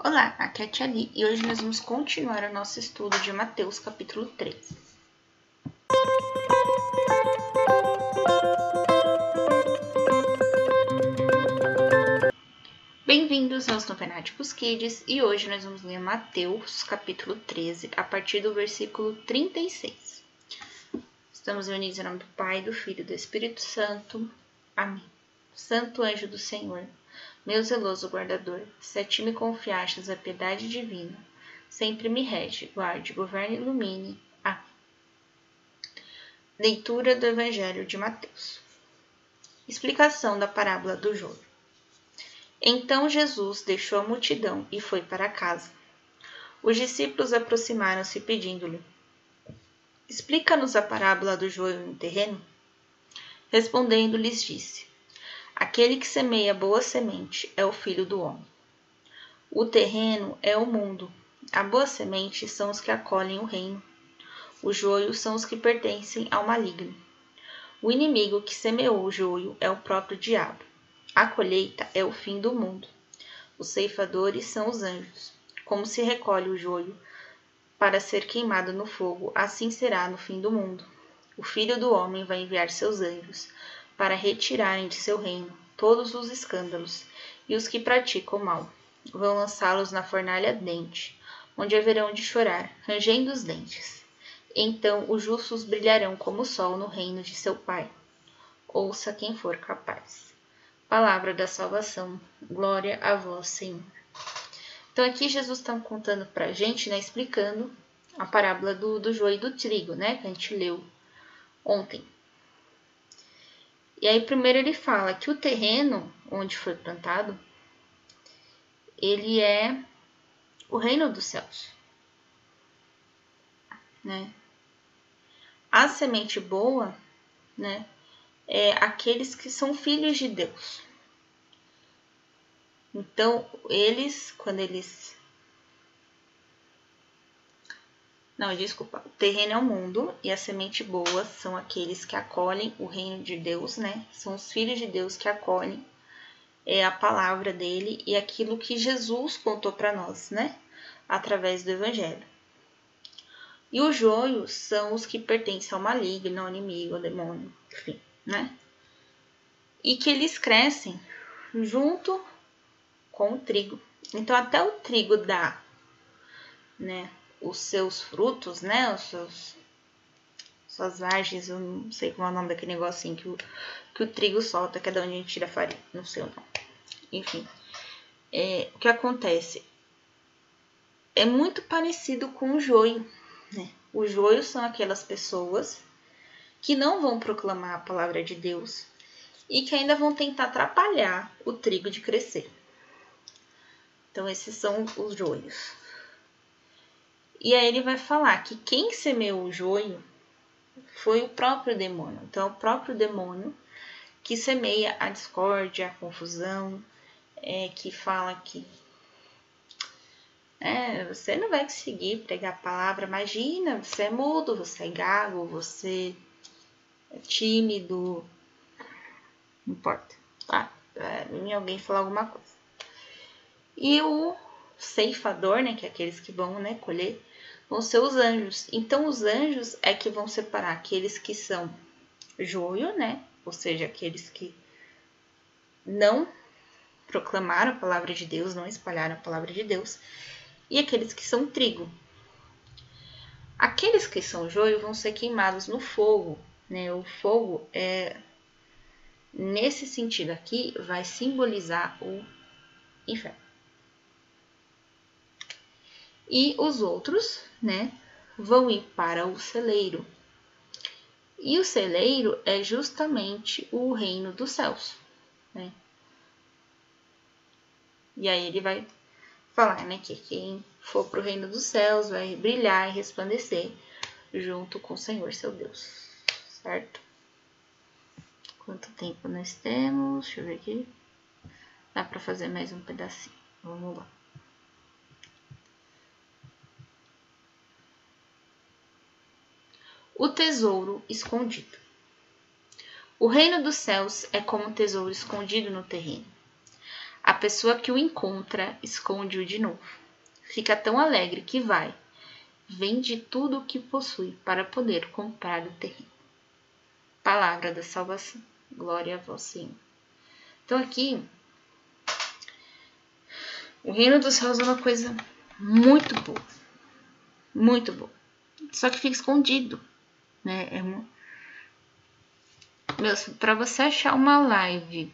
Olá, aqui é a Tia Li, e hoje nós vamos continuar o nosso estudo de Mateus capítulo 13. Bem-vindos aos Novenáticos Kids e hoje nós vamos ler Mateus capítulo 13 a partir do versículo 36. Estamos unidos em nome do Pai, do Filho e do Espírito Santo. Amém. Santo anjo do Senhor, meu zeloso guardador, se a ti me confiastes a piedade divina, sempre me rege, guarde, governe e ilumine. Amém. Leitura do Evangelho de Mateus. Explicação da parábola do joio. Então Jesus deixou a multidão e foi para casa. Os discípulos aproximaram-se pedindo-lhe: Explica-nos a parábola do joio no terreno? Respondendo, lhes disse: Aquele que semeia boa semente é o filho do homem. O terreno é o mundo. A boa semente são os que acolhem o reino. Os joios são os que pertencem ao maligno. O inimigo que semeou o joio é o próprio diabo. A colheita é o fim do mundo. Os ceifadores são os anjos. Como se recolhe o joio para ser queimado no fogo, assim será no fim do mundo. O filho do homem vai enviar seus anjos para retirarem de seu reino todos os escândalos e os que praticam mal. Vão lançá-los na fornalha ardente, onde haverão de chorar, rangendo os dentes. Então os justos brilharão como o sol no reino de seu Pai. Ouça quem for capaz. Palavra da salvação. Glória a vós, Senhor. Então aqui Jesus está contando para a gente, né, explicando a parábola do, do joio e do trigo, né, que a gente leu ontem. E aí primeiro ele fala que o terreno onde foi plantado, ele é o reino dos céus. Né? A semente boa, né, é aqueles que são filhos de Deus. Então, eles, quando eles Não, desculpa. O terreno é o mundo e a semente boa são aqueles que acolhem o reino de Deus, né? São os filhos de Deus que acolhem é a palavra dele e aquilo que Jesus contou para nós, né? Através do evangelho. E os joios são os que pertencem ao maligno, ao inimigo, ao demônio, enfim, né? E que eles crescem junto com o trigo. Então até o trigo dá, né, os seus frutos, né? Os seus suas vagens, eu não sei como é o nome daquele negocinho que o, que o trigo solta, que é da onde a gente tira a farinha, não sei o nome. Enfim, é, o que acontece? É muito parecido com o joio, né? O joio são aquelas pessoas que não vão proclamar a palavra de Deus e que ainda vão tentar atrapalhar o trigo de crescer. Então, esses são os joios. E aí ele vai falar que quem semeou o joio foi o próprio demônio. Então, é o próprio demônio que semeia a discórdia, a confusão, é, que fala que é, você não vai conseguir pregar a palavra. Imagina, você é mudo, você é gago, você é tímido. Não importa, tá? É, alguém falar alguma coisa. E o ceifador, né, que é aqueles que vão né, colher, vão ser os anjos. Então, os anjos é que vão separar aqueles que são joio, né? Ou seja, aqueles que não proclamaram a palavra de Deus, não espalharam a palavra de Deus, e aqueles que são trigo. Aqueles que são joio vão ser queimados no fogo, né? O fogo é nesse sentido aqui vai simbolizar o inferno. E os outros, né, vão ir para o celeiro. E o celeiro é justamente o reino dos céus, né? E aí ele vai falar, né, que quem for para o reino dos céus vai brilhar e resplandecer junto com o Senhor seu Deus, certo? Quanto tempo nós temos? Deixa eu ver aqui. Dá para fazer mais um pedacinho. Vamos lá. O tesouro escondido. O reino dos céus é como um tesouro escondido no terreno. A pessoa que o encontra esconde-o de novo. Fica tão alegre que vai, vende tudo o que possui para poder comprar o terreno. Palavra da salvação. Glória a vós, Senhor. Então aqui, o reino dos céus é uma coisa muito boa. Muito boa. Só que fica escondido, né? É uma... Para você achar uma live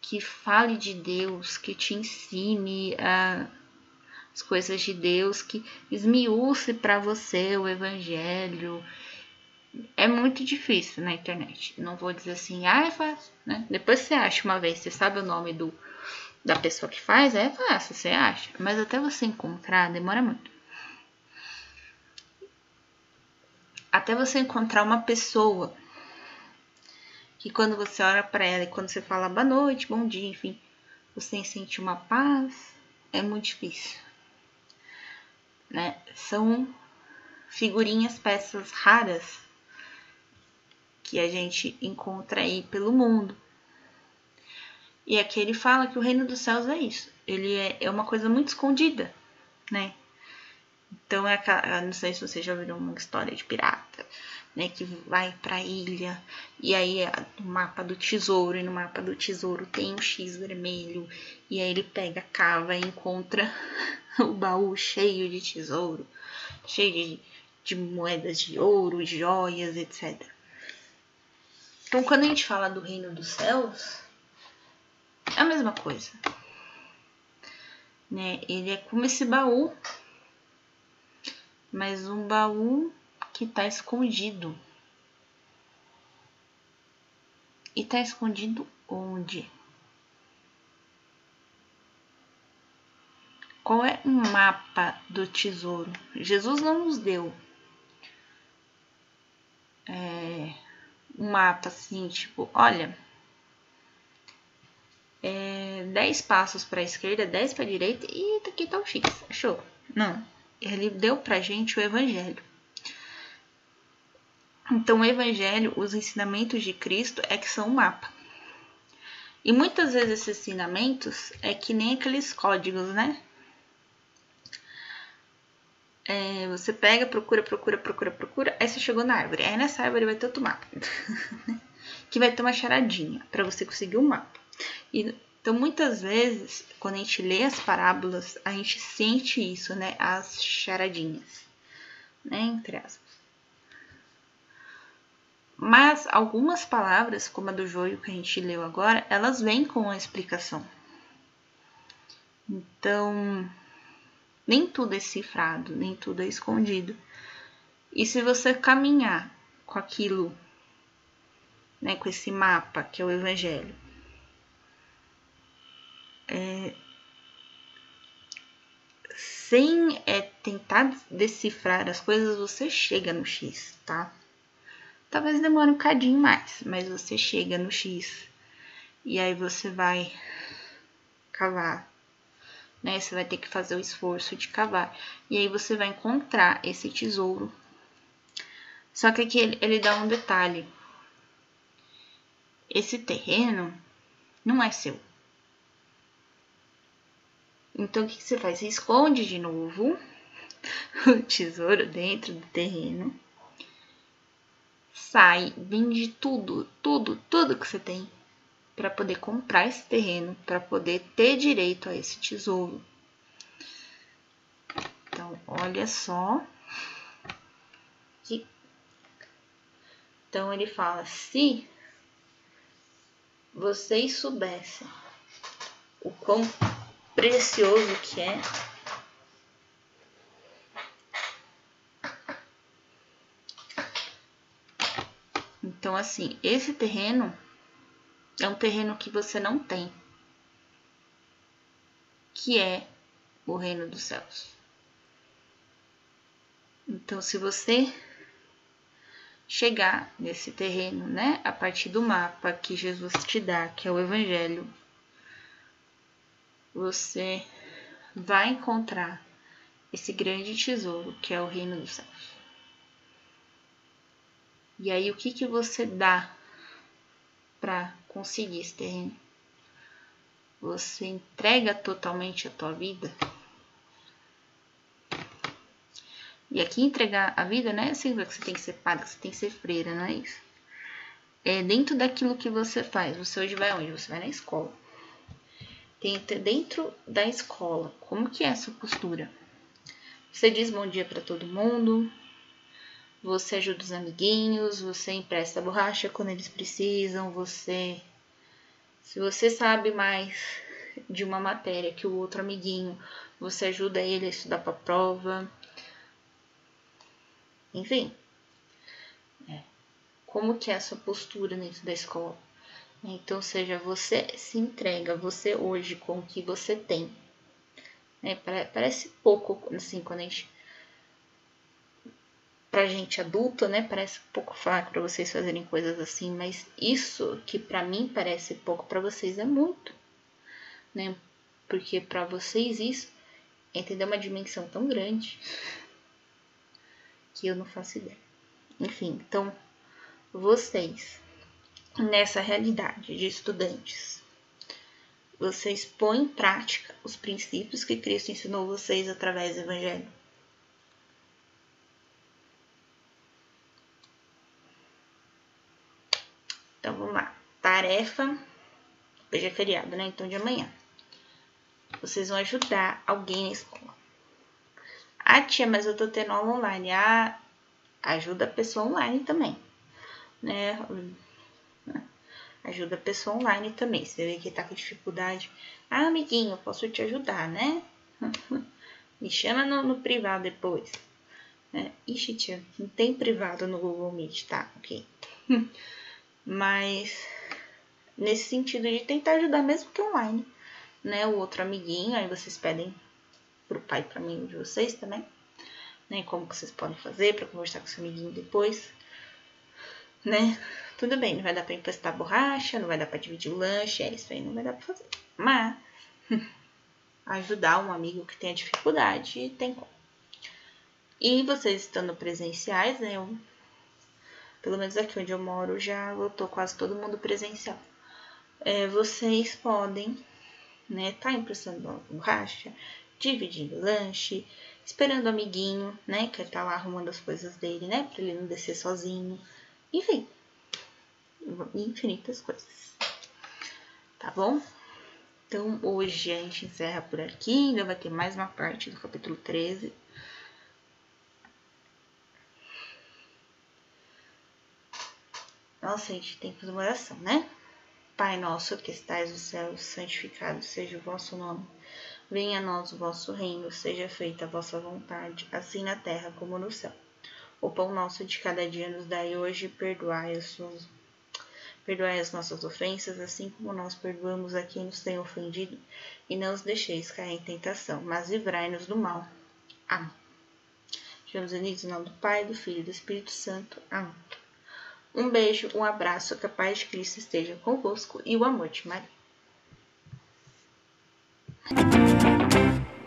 que fale de Deus, que te ensine a, as coisas de Deus, que esmiúce para você o evangelho, é muito difícil na internet. Não vou dizer assim, ah, é fácil, né? Depois você acha uma vez, você sabe o nome do da pessoa que faz, é fácil, você acha. Mas até você encontrar, demora muito. Até você encontrar uma pessoa que quando você olha para ela e quando você fala boa noite, bom dia, enfim, você sente uma paz, é muito difícil. Né? São figurinhas, peças raras que a gente encontra aí pelo mundo. E aqui ele fala que o reino dos céus é isso. Ele é, é uma coisa muito escondida, né? Então, é não sei se você já ouviu uma história de pirata, né? Que vai pra ilha e aí é no mapa do tesouro, e no mapa do tesouro tem um X vermelho, e aí ele pega, cava e encontra o baú cheio de tesouro, cheio de, de moedas de ouro, joias, etc. Então, quando a gente fala do reino dos céus, é a mesma coisa. Né? Ele é como esse baú, mas um baú que está escondido. E está escondido onde? Qual é o mapa do tesouro? Jesus não nos deu é, um mapa assim, tipo, olha, é, 10 passos para a esquerda, 10 para a direita e aqui tá o X, achou? Não, ele deu pra gente o evangelho. Então, o evangelho, os ensinamentos de Cristo é que são um mapa. E muitas vezes esses ensinamentos é que nem aqueles códigos, né? É, você pega, procura, procura, procura, procura, aí você chegou na árvore. Aí nessa árvore vai ter outro mapa, que vai ter uma charadinha para você conseguir o um mapa. E, então, muitas vezes, quando a gente lê as parábolas, a gente sente isso, né? As charadinhas, né? Entre aspas. Mas algumas palavras, como a do joio que a gente leu agora, elas vêm com a explicação. Então, nem tudo é cifrado, nem tudo é escondido. E se você caminhar com aquilo, né, com esse mapa que é o Evangelho, é, sem é, tentar decifrar as coisas, você chega no X, tá? Talvez demore um cadinho mais, mas você chega no X e aí você vai cavar né? Você vai ter que fazer o esforço de cavar. E aí você vai encontrar esse tesouro. Só que aqui ele, ele dá um detalhe. Esse terreno não é seu. Então, o que, que você faz? Você esconde de novo o tesouro dentro do terreno. Sai, vende tudo, tudo, tudo que você tem para poder comprar esse terreno, para poder ter direito a esse tesouro. Então, olha só. Então, ele fala: se vocês soubessem o quão precioso que é. Então, assim, esse terreno é um terreno que você não tem, que é o reino dos céus. Então, se você chegar nesse terreno, né, a partir do mapa que Jesus te dá, que é o Evangelho, você vai encontrar esse grande tesouro que é o reino dos céus. E aí, o que que você dá para conseguir esse terreno. Você entrega totalmente a tua vida? E aqui entregar a vida não é assim que você tem que ser padre, que você tem que ser freira, não é isso. É dentro daquilo que você faz. Você hoje vai onde? Você vai na escola. Tem dentro da escola. Como que é essa postura? Você diz bom dia para todo mundo. Você ajuda os amiguinhos, você empresta borracha quando eles precisam, você se você sabe mais de uma matéria que o outro amiguinho, você ajuda ele a estudar para a prova. Enfim, é. como que é a sua postura dentro da escola? Então, seja, você se entrega, você hoje com o que você tem. É, parece pouco, assim, quando a gente. Pra gente adulta, né? Parece pouco fraco para vocês fazerem coisas assim, mas isso que para mim parece pouco, para vocês é muito, né? Porque para vocês isso é entender uma dimensão tão grande que eu não faço ideia. Enfim, então vocês nessa realidade de estudantes, vocês põem em prática os princípios que Cristo ensinou vocês através do Evangelho? Então vamos lá. Tarefa. Hoje é feriado, né? Então de amanhã. Vocês vão ajudar alguém na escola. Ah, tia, mas eu tô tendo aula online. Ah, ajuda a pessoa online também. Né? Ajuda a pessoa online também. Você vê que tá com dificuldade. Ah, amiguinho, posso te ajudar, né? Me chama no, no privado depois. É, ixi, tia, não tem privado no Google Meet, tá? Ok. Mas nesse sentido de tentar ajudar mesmo que online, né? O outro amiguinho, aí vocês pedem pro pai e pra mim de vocês também, né? Como que vocês podem fazer para conversar com seu amiguinho depois, né? Tudo bem, não vai dar para emprestar borracha, não vai dar para dividir o lanche, é isso aí, não vai dar para fazer. Mas ajudar um amigo que tenha dificuldade, tem como. E vocês estando presenciais, né? Eu, pelo menos aqui onde eu moro, já lotou quase todo mundo presencial. É, vocês podem, né, tá emprestando borracha, dividindo lanche, esperando o amiguinho, né, que tá lá arrumando as coisas dele, né, para ele não descer sozinho. Enfim, infinitas coisas. Tá bom? Então, hoje a gente encerra por aqui, ainda vai ter mais uma parte do capítulo 13. Nossa, a gente tem que fazer uma oração, né? Pai nosso que estais no céu, santificado seja o vosso nome. Venha a nós o vosso reino, seja feita a vossa vontade, assim na terra como no céu. O pão nosso de cada dia nos dai hoje, perdoai as, perdoai as nossas ofensas, assim como nós perdoamos a quem nos tem ofendido, e não os deixeis cair em tentação, mas livrai-nos do mal. Amém. Chegamos início em nome do Pai, do Filho e do Espírito Santo. Amém. Um beijo, um abraço, que a paz de Cristo esteja convosco e o amor de Maria.